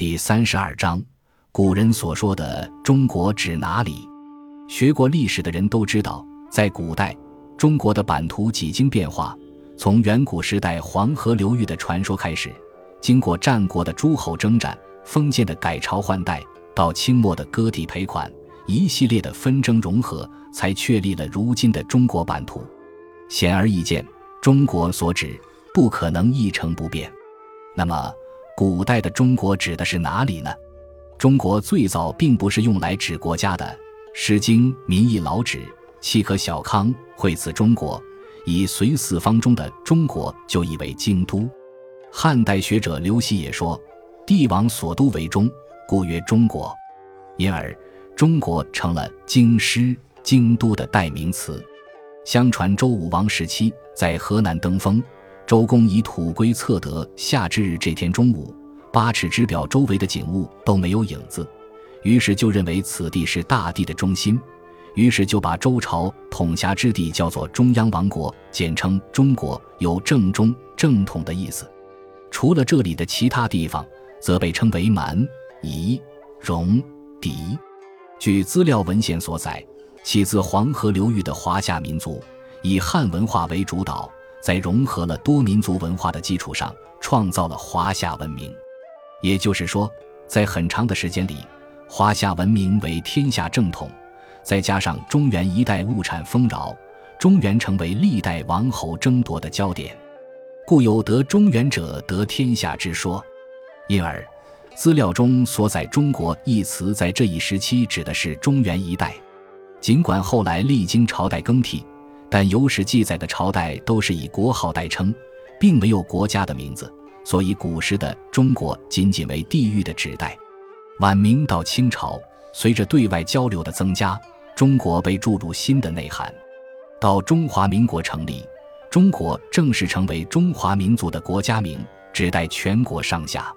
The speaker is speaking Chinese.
第三十二章，古人所说的中国指哪里？学过历史的人都知道，在古代，中国的版图几经变化。从远古时代黄河流域的传说开始，经过战国的诸侯征战、封建的改朝换代，到清末的割地赔款，一系列的纷争融合，才确立了如今的中国版图。显而易见，中国所指不可能一成不变。那么，古代的中国指的是哪里呢？中国最早并不是用来指国家的，《诗经·民意老指》契可小康会此中国。以隋四方中的中国就意为京都，汉代学者刘熙也说，帝王所都为中，故曰中国，因而中国成了京师、京都的代名词。相传周武王时期在河南登封，周公以土龟测得夏至日这天中午，八尺之表周围的景物都没有影子，于是就认为此地是大地的中心。于是就把周朝统辖之地叫做中央王国，简称中国，有正中、正统的意思。除了这里的其他地方，则被称为蛮、夷、戎、狄。据资料文献所载，起自黄河流域的华夏民族，以汉文化为主导，在融合了多民族文化的基础上，创造了华夏文明。也就是说，在很长的时间里，华夏文明为天下正统。再加上中原一带物产丰饶，中原成为历代王侯争夺的焦点，故有得中原者得天下之说。因而，资料中所载“中国”一词，在这一时期指的是中原一带。尽管后来历经朝代更替，但有史记载的朝代都是以国号代称，并没有国家的名字，所以古时的中国仅仅为地域的指代。晚明到清朝，随着对外交流的增加。中国被注入新的内涵，到中华民国成立，中国正式成为中华民族的国家名，指代全国上下。